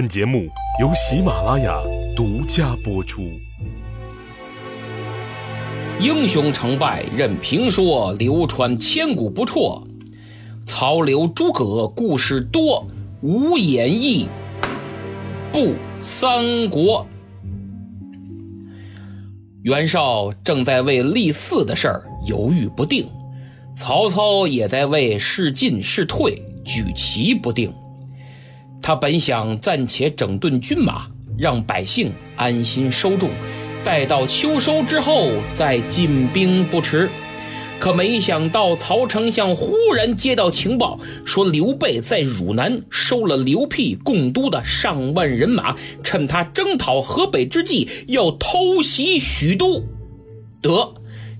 本节目由喜马拉雅独家播出。英雄成败任评说，流传千古不辍。曹刘诸葛故事多，无演义不三国。袁绍正在为立嗣的事儿犹豫不定，曹操也在为是进是退举棋不定。他本想暂且整顿军马，让百姓安心收种，待到秋收之后再进兵不迟。可没想到，曹丞相忽然接到情报，说刘备在汝南收了刘辟共都的上万人马，趁他征讨河北之际，要偷袭许都。得，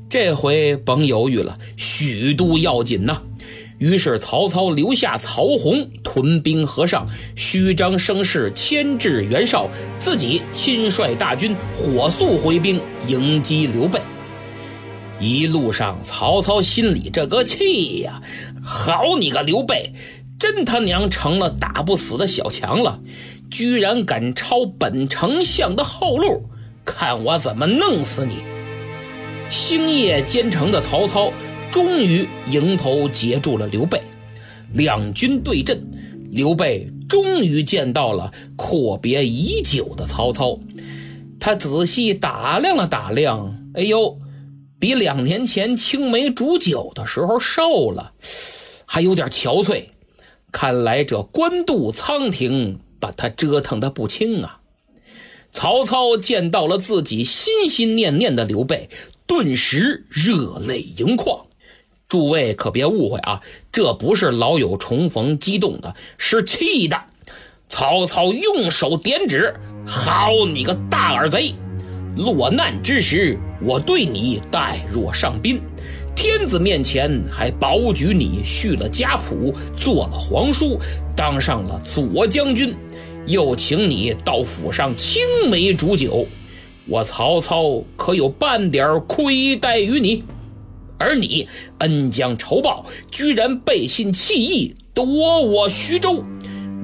这回甭犹豫了，许都要紧呐！于是曹操留下曹洪屯兵河上，虚张声势牵制袁绍，自己亲率大军火速回兵迎击刘备。一路上，曹操心里这个气呀！好你个刘备，真他娘成了打不死的小强了，居然敢抄本丞相的后路，看我怎么弄死你！星夜兼程的曹操，终于迎头截住了刘备。两军对阵，刘备终于见到了阔别已久的曹操。他仔细打量了打量，哎呦！比两年前青梅煮酒的时候瘦了，还有点憔悴。看来这官渡仓亭把他折腾的不轻啊！曹操见到了自己心心念念的刘备，顿时热泪盈眶。诸位可别误会啊，这不是老友重逢激动的，是气的。曹操用手点指：“好你个大耳贼！落难之时。”我对你待若上宾，天子面前还保举你续了家谱，做了皇叔，当上了左将军，又请你到府上青梅煮酒，我曹操可有半点亏待于你？而你恩将仇报，居然背信弃义，夺我徐州，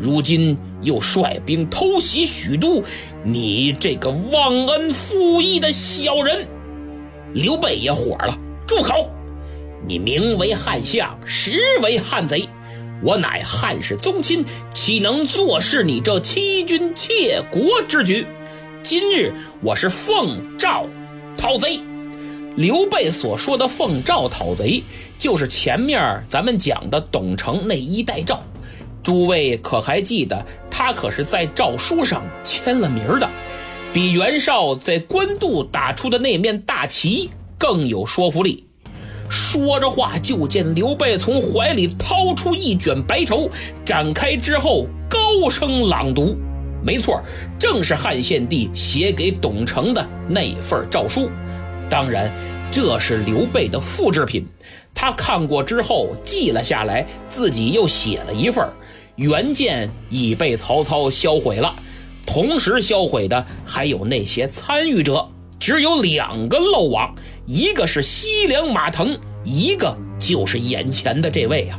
如今又率兵偷袭许都，你这个忘恩负义的小人！刘备也火了，住口！你名为汉相，实为汉贼。我乃汉室宗亲，岂能坐视你这欺君窃国之举？今日我是奉诏讨贼。刘备所说的奉诏讨贼，就是前面咱们讲的董承那一代诏。诸位可还记得，他可是在诏书上签了名的。比袁绍在官渡打出的那面大旗更有说服力。说着话，就见刘备从怀里掏出一卷白绸，展开之后高声朗读。没错，正是汉献帝写给董承的那份诏书。当然，这是刘备的复制品。他看过之后记了下来，自己又写了一份。原件已被曹操销毁了。同时销毁的还有那些参与者，只有两个漏网，一个是西凉马腾，一个就是眼前的这位啊。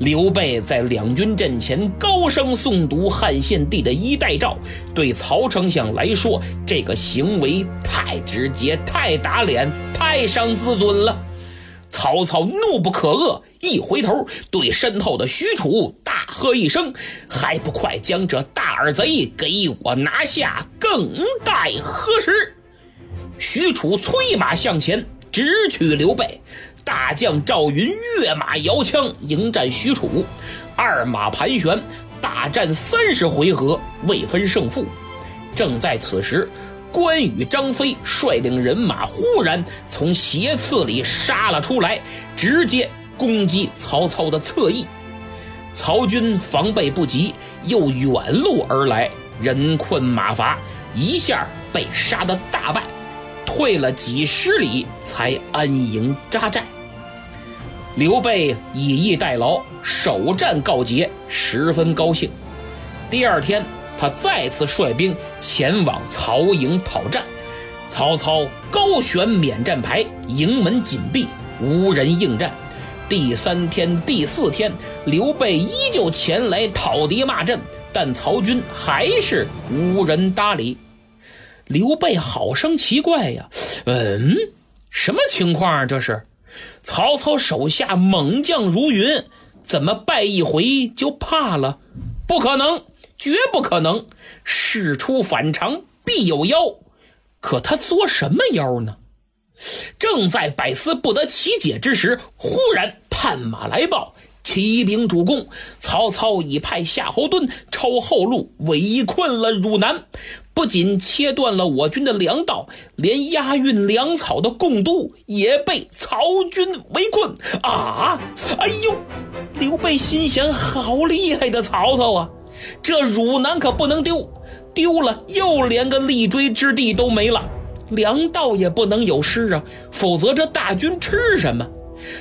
刘备在两军阵前高声诵读汉献帝的一代诏，对曹丞相来说，这个行为太直接、太打脸、太伤自尊了。曹操怒不可遏，一回头对身后的许褚大喝一声：“还不快将这大耳贼给我拿下，更待何时？”许褚催马向前，直取刘备。大将赵云跃马摇枪迎战许褚，二马盘旋，大战三十回合，未分胜负。正在此时。关羽、张飞率领人马忽然从斜刺里杀了出来，直接攻击曹操的侧翼。曹军防备不及，又远路而来，人困马乏，一下被杀得大败，退了几十里才安营扎寨。刘备以逸待劳，首战告捷，十分高兴。第二天。他再次率兵前往曹营讨战，曹操高悬免战牌，营门紧闭，无人应战。第三天、第四天，刘备依旧前来讨敌骂阵，但曹军还是无人搭理。刘备好生奇怪呀，嗯，什么情况啊？这是曹操手下猛将如云，怎么败一回就怕了？不可能，绝不可能！事出反常必有妖。可他作什么妖呢？正在百思不得其解之时，忽然探马来报。启禀主公，曹操已派夏侯惇抄后路，围困了汝南，不仅切断了我军的粮道，连押运粮草的贡都也被曹军围困。啊！哎呦！刘备心想：好厉害的曹操啊！这汝南可不能丢，丢了又连个立锥之地都没了，粮道也不能有失啊，否则这大军吃什么？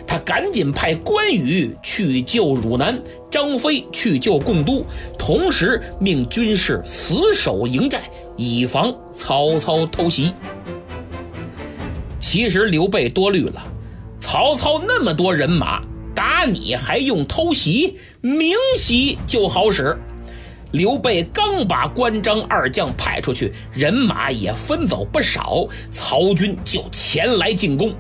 他赶紧派关羽去救汝南，张飞去救贡都，同时命军士死守营寨，以防曹操偷袭。其实刘备多虑了，曹操那么多人马，打你还用偷袭？明袭就好使。刘备刚把关张二将派出去，人马也分走不少，曹军就前来进攻。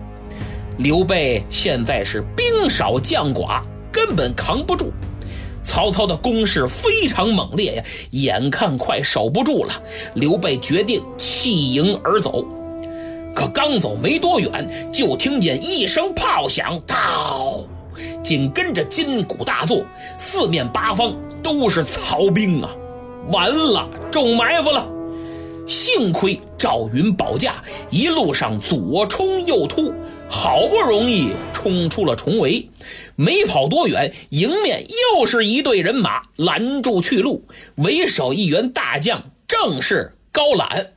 刘备现在是兵少将寡，根本扛不住。曹操的攻势非常猛烈呀，眼看快守不住了，刘备决定弃营而走。可刚走没多远，就听见一声炮响，嗷！紧跟着金鼓大作，四面八方都是曹兵啊！完了，中埋伏了。幸亏赵云保驾，一路上左冲右突。好不容易冲出了重围，没跑多远，迎面又是一队人马拦住去路。为首一员大将正是高览。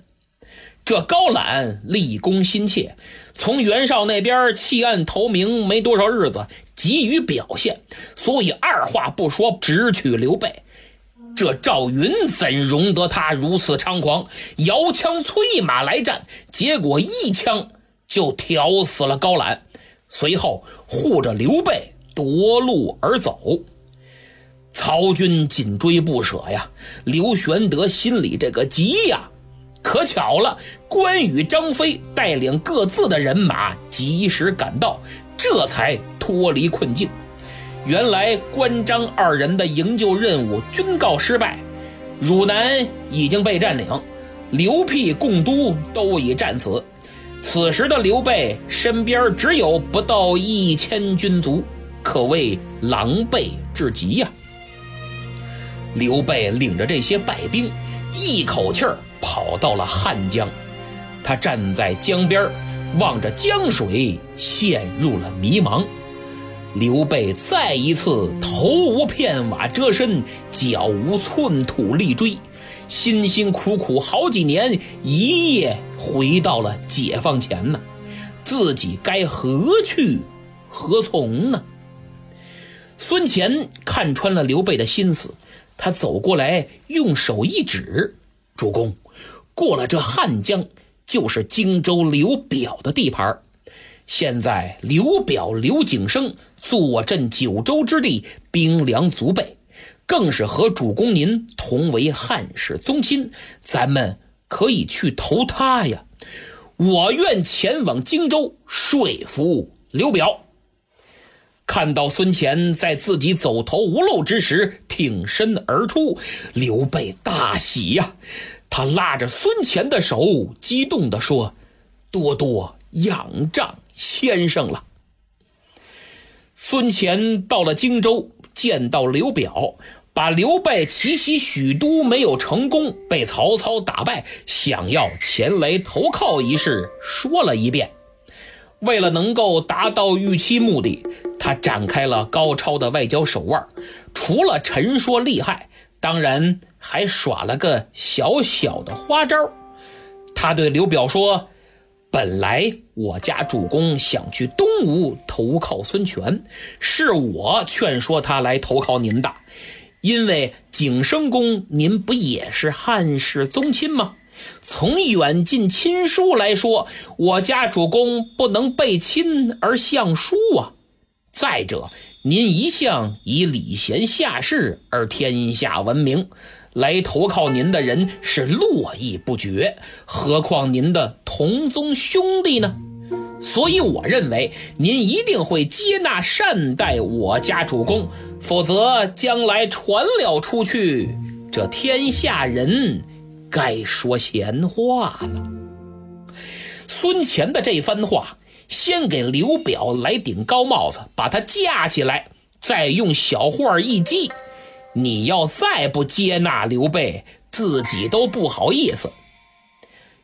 这高览立功心切，从袁绍那边弃暗投明没多少日子，急于表现，所以二话不说直取刘备。这赵云怎容得他如此猖狂，摇枪催马来战，结果一枪。就挑死了高览，随后护着刘备夺路而走。曹军紧追不舍呀，刘玄德心里这个急呀。可巧了，关羽、张飞带领各自的人马及时赶到，这才脱离困境。原来关张二人的营救任务均告失败，汝南已经被占领，刘辟、贡都都已战死。此时的刘备身边只有不到一千军卒，可谓狼狈至极呀。刘备领着这些败兵，一口气儿跑到了汉江。他站在江边，望着江水，陷入了迷茫。刘备再一次头无片瓦遮身，脚无寸土立锥。辛辛苦苦好几年，一夜回到了解放前呢，自己该何去何从呢？孙乾看穿了刘备的心思，他走过来，用手一指：“主公，过了这汉江，就是荆州刘表的地盘。现在刘表刘景升坐镇九州之地，兵粮足备。”更是和主公您同为汉室宗亲，咱们可以去投他呀！我愿前往荆州说服刘表。看到孙乾在自己走投无路之时挺身而出，刘备大喜呀！他拉着孙乾的手，激动地说：“多多仰仗先生了。”孙乾到了荆州，见到刘表。把刘备奇袭许都没有成功，被曹操打败，想要前来投靠一事说了一遍。为了能够达到预期目的，他展开了高超的外交手腕，除了陈说厉害，当然还耍了个小小的花招。他对刘表说：“本来我家主公想去东吴投靠孙权，是我劝说他来投靠您的。”因为景升公，您不也是汉室宗亲吗？从远近亲疏来说，我家主公不能背亲而相疏啊。再者，您一向以礼贤下士而天下闻名，来投靠您的人是络绎不绝，何况您的同宗兄弟呢？所以我认为您一定会接纳善待我家主公，否则将来传了出去，这天下人该说闲话了。孙乾的这番话，先给刘表来顶高帽子，把他架起来，再用小话一激，你要再不接纳刘备，自己都不好意思。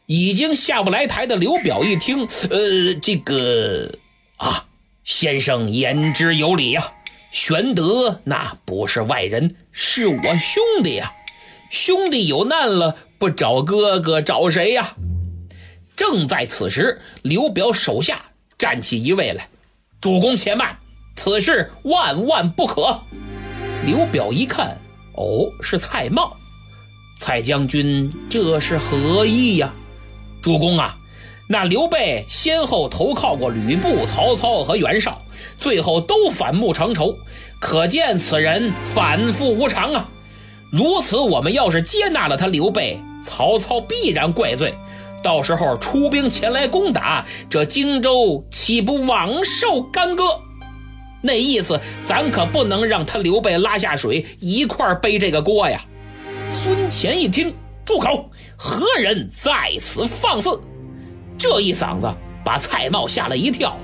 已经下不来台的刘表一听，呃，这个啊，先生言之有理呀。玄德那不是外人，是我兄弟呀。兄弟有难了，不找哥哥找谁呀？正在此时，刘表手下站起一位来：“主公且慢，此事万万不可。”刘表一看，哦，是蔡瑁。蔡将军，这是何意呀？主公啊，那刘备先后投靠过吕布、曹操和袁绍，最后都反目成仇，可见此人反复无常啊。如此，我们要是接纳了他刘备，曹操必然怪罪，到时候出兵前来攻打，这荆州岂不枉受干戈？那意思，咱可不能让他刘备拉下水，一块背这个锅呀。孙乾一听，住口！何人在此放肆？这一嗓子把蔡瑁吓了一跳。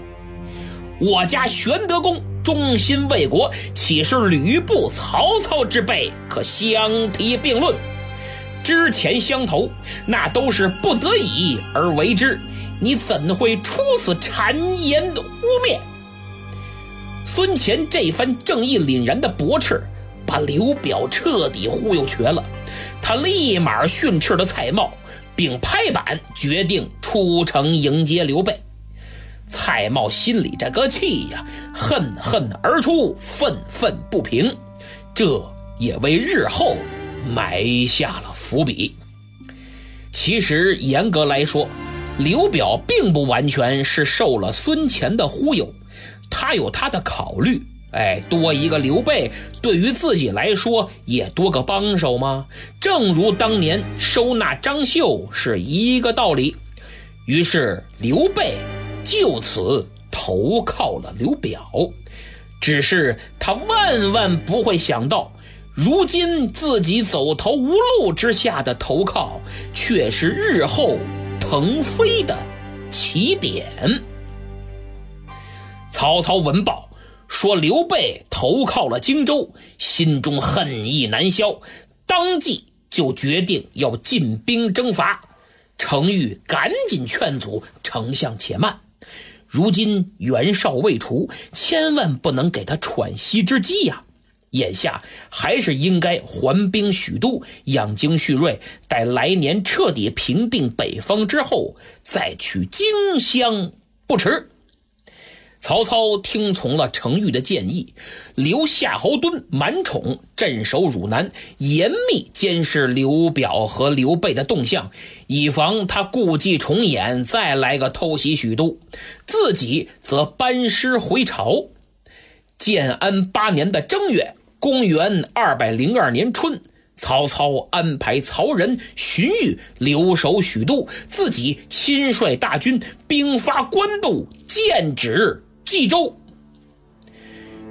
我家玄德公忠心为国，岂是吕布、曹操之辈可相提并论？之前相投，那都是不得已而为之，你怎会出此谗言污蔑？孙乾这番正义凛然的驳斥，把刘表彻底忽悠瘸了。他立马训斥了蔡瑁，并拍板决定出城迎接刘备。蔡瑁心里这个气呀，恨恨而出，愤愤不平。这也为日后埋下了伏笔。其实严格来说，刘表并不完全是受了孙乾的忽悠，他有他的考虑。哎，多一个刘备，对于自己来说也多个帮手吗？正如当年收纳张绣是一个道理。于是刘备就此投靠了刘表，只是他万万不会想到，如今自己走投无路之下的投靠，却是日后腾飞的起点。曹操闻报。说刘备投靠了荆州，心中恨意难消，当即就决定要进兵征伐。程昱赶紧劝阻丞相且慢，如今袁绍未除，千万不能给他喘息之机呀。眼下还是应该还兵许都，养精蓄锐，待来年彻底平定北方之后，再取荆襄不迟。曹操听从了程昱的建议，留夏侯惇、满宠镇守汝南，严密监视刘表和刘备的动向，以防他故伎重演，再来个偷袭许都。自己则班师回朝。建安八年的正月，公元二百零二年春，曹操安排曹仁、荀彧留守许都，自己亲率大军兵发官渡，剑指。冀州，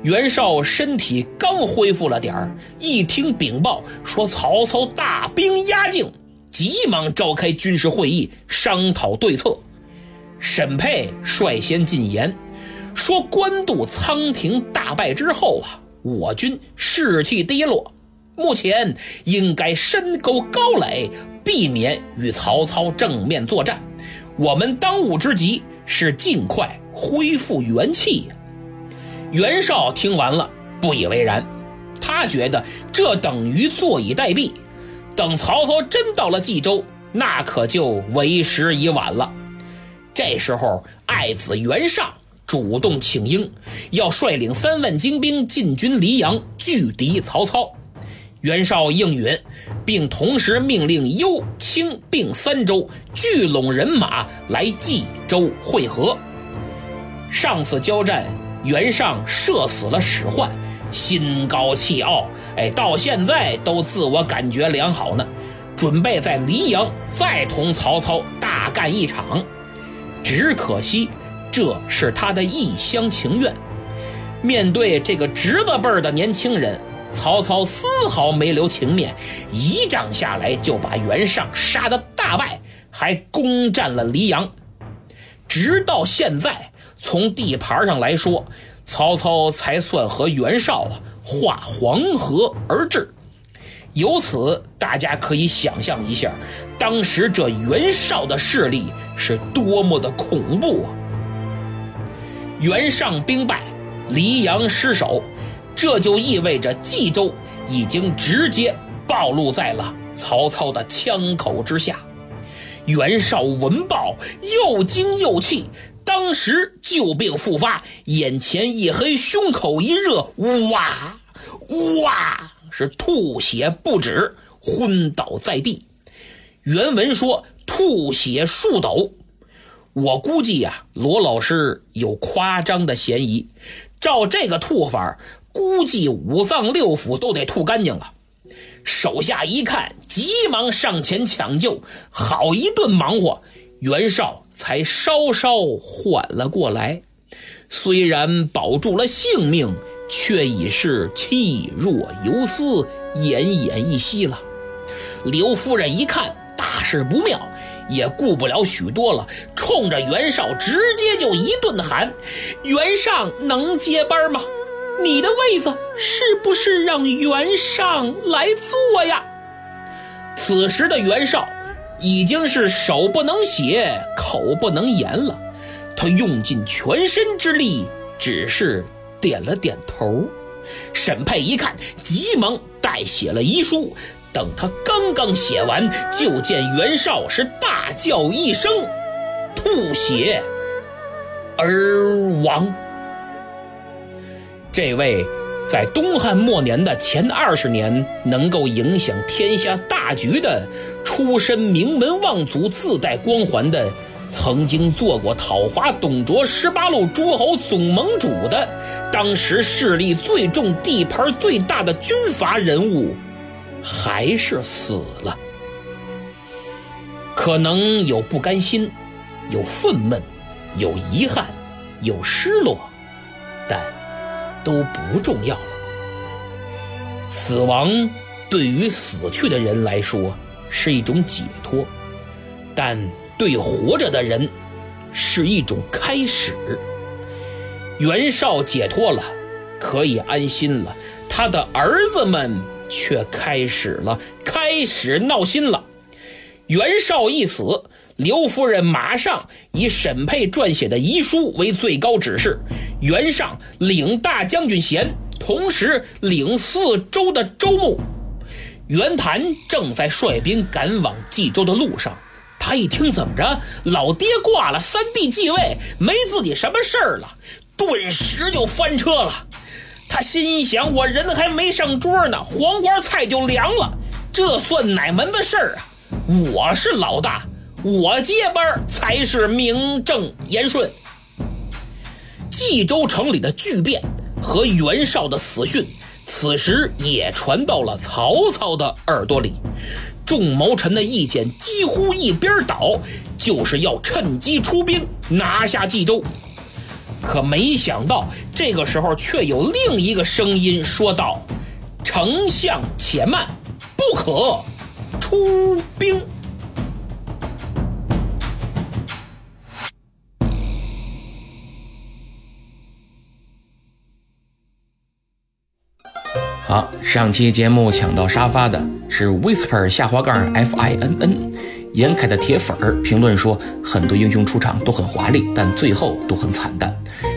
袁绍身体刚恢复了点儿，一听禀报说曹操大兵压境，急忙召开军事会议商讨对策。沈佩率先进言，说官渡仓亭大败之后啊，我军士气低落，目前应该深沟高垒，避免与曹操正面作战。我们当务之急是尽快。恢复元气呀！袁绍听完了不以为然，他觉得这等于坐以待毙，等曹操真到了冀州，那可就为时已晚了。这时候，爱子袁尚主动请缨，要率领三万精兵进军黎阳，拒敌曹操。袁绍应允，并同时命令幽、青并三州聚拢人马来冀州会合。上次交战，袁尚射死了史涣，心高气傲，哎，到现在都自我感觉良好呢，准备在黎阳再同曹操大干一场。只可惜，这是他的一厢情愿。面对这个侄子辈儿的年轻人，曹操丝毫没留情面，一仗下来就把袁尚杀得大败，还攻占了黎阳。直到现在，从地盘上来说，曹操才算和袁绍啊划黄河而治。由此，大家可以想象一下，当时这袁绍的势力是多么的恐怖啊！袁尚兵败，黎阳失守，这就意味着冀州已经直接暴露在了曹操的枪口之下。袁绍闻报，又惊又气，当时旧病复发，眼前一黑，胸口一热，哇哇！是吐血不止，昏倒在地。原文说吐血数斗，我估计呀，罗老师有夸张的嫌疑。照这个吐法，估计五脏六腑都得吐干净了。手下一看，急忙上前抢救，好一顿忙活，袁绍才稍稍缓了过来。虽然保住了性命。却已是气若游丝，奄奄一息了。刘夫人一看大事不妙，也顾不了许多了，冲着袁绍直接就一顿喊：“袁尚能接班吗？你的位子是不是让袁尚来坐呀？”此时的袁绍已经是手不能写，口不能言了，他用尽全身之力，只是。点了点头，沈佩一看，急忙代写了遗书。等他刚刚写完，就见袁绍是大叫一声，吐血而亡。这位在东汉末年的前二十年能够影响天下大局的，出身名门望族、自带光环的。曾经做过讨伐董卓十八路诸侯总盟主的，当时势力最重、地盘最大的军阀人物，还是死了。可能有不甘心，有愤懑，有遗憾，有失落，但都不重要了。死亡对于死去的人来说是一种解脱，但。对活着的人，是一种开始。袁绍解脱了，可以安心了。他的儿子们却开始了，开始闹心了。袁绍一死，刘夫人马上以沈佩撰写的遗书为最高指示，袁尚领大将军衔，同时领四州的州牧。袁谭正在率兵赶往冀州的路上。他一听怎么着，老爹挂了，三弟继位，没自己什么事儿了，顿时就翻车了。他心想：我人还没上桌呢，黄瓜菜就凉了，这算哪门子事儿啊？我是老大，我接班才是名正言顺。冀州城里的巨变和袁绍的死讯，此时也传到了曹操的耳朵里。众谋臣的意见几乎一边倒，就是要趁机出兵拿下冀州。可没想到，这个时候却有另一个声音说道：“丞相且慢，不可出兵。”好，上期节目抢到沙发的是 Whisper 下滑杠 F I N N，严凯的铁粉儿评论说，很多英雄出场都很华丽，但最后都很惨淡。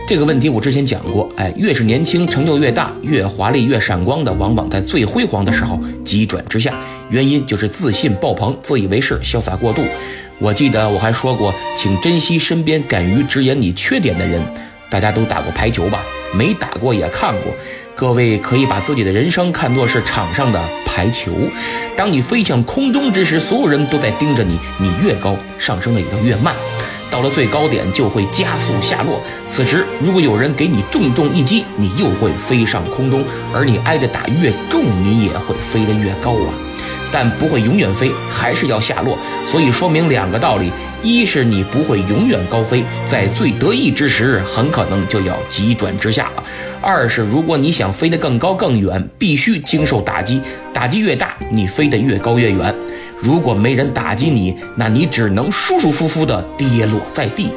这个问题我之前讲过，哎，越是年轻成就越大，越华丽越闪光的，往往在最辉煌的时候急转直下，原因就是自信爆棚，自以为是，潇洒过度。我记得我还说过，请珍惜身边敢于直言你缺点的人。大家都打过排球吧？没打过也看过。各位可以把自己的人生看作是场上的排球，当你飞向空中之时，所有人都在盯着你，你越高，上升的也就越慢。到了最高点就会加速下落。此时如果有人给你重重一击，你又会飞上空中，而你挨的打越重，你也会飞得越高啊。但不会永远飞，还是要下落。所以说明两个道理：一是你不会永远高飞，在最得意之时，很可能就要急转直下了；二是如果你想飞得更高更远，必须经受打击，打击越大，你飞得越高越远。如果没人打击你，那你只能舒舒服服地跌落在地。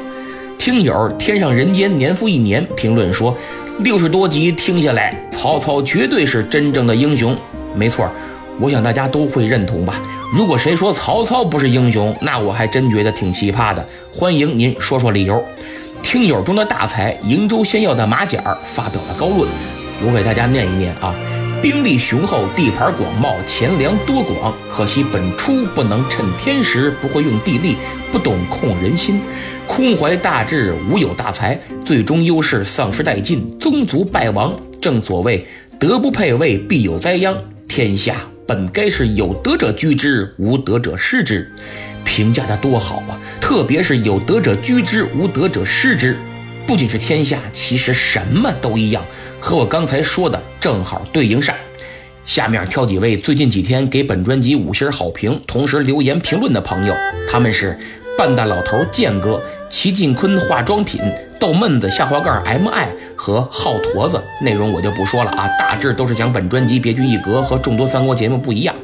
听友天上人间年复一年评论说，六十多集听下来，曹操绝对是真正的英雄。没错。我想大家都会认同吧。如果谁说曹操不是英雄，那我还真觉得挺奇葩的。欢迎您说说理由。听友中的大才瀛州仙药的马甲发表了高论，我给大家念一念啊。兵力雄厚，地盘广袤，钱粮多广，可惜本初不能趁天时，不会用地利，不懂控人心，空怀大志，无有大才，最终优势丧失殆尽，宗族败亡。正所谓德不配位，必有灾殃。天下。本该是有德者居之，无德者失之，评价的多好啊！特别是有德者居之，无德者失之。不仅是天下，其实什么都一样，和我刚才说的正好对应上。下面挑几位最近几天给本专辑五星好评，同时留言评论的朋友，他们是半大老头剑哥、齐晋坤化妆品。逗闷子下滑杠 M I 和耗坨子内容我就不说了啊，大致都是讲本专辑别具一格和众多三国节目不一样。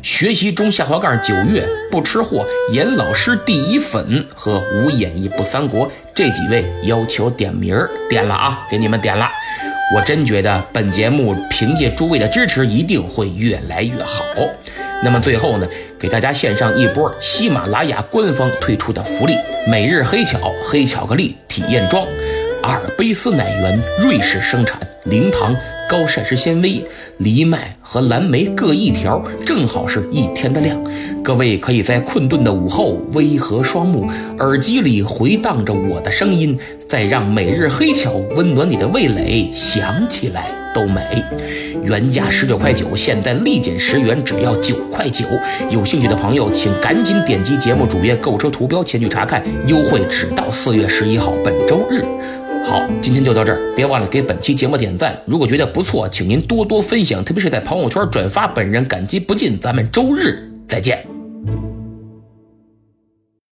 学习中下滑杠九月不吃货严老师第一粉和无演义不三国这几位要求点名儿点了啊，给你们点了。我真觉得本节目凭借诸位的支持一定会越来越好。那么最后呢，给大家献上一波喜马拉雅官方推出的福利：每日黑巧黑巧克力体验装，阿尔卑斯奶源，瑞士生产，零糖，高膳食纤维，藜麦和蓝莓各一条，正好是一天的量。各位可以在困顿的午后微合双目，耳机里回荡着我的声音，再让每日黑巧温暖你的味蕾，想起来。都美，原价十九块九，现在立减十元，只要九块九。有兴趣的朋友，请赶紧点击节目主页购车图标前去查看，优惠只到四月十一号，本周日。好，今天就到这儿，别忘了给本期节目点赞。如果觉得不错，请您多多分享，特别是在朋友圈转发，本人感激不尽。咱们周日再见。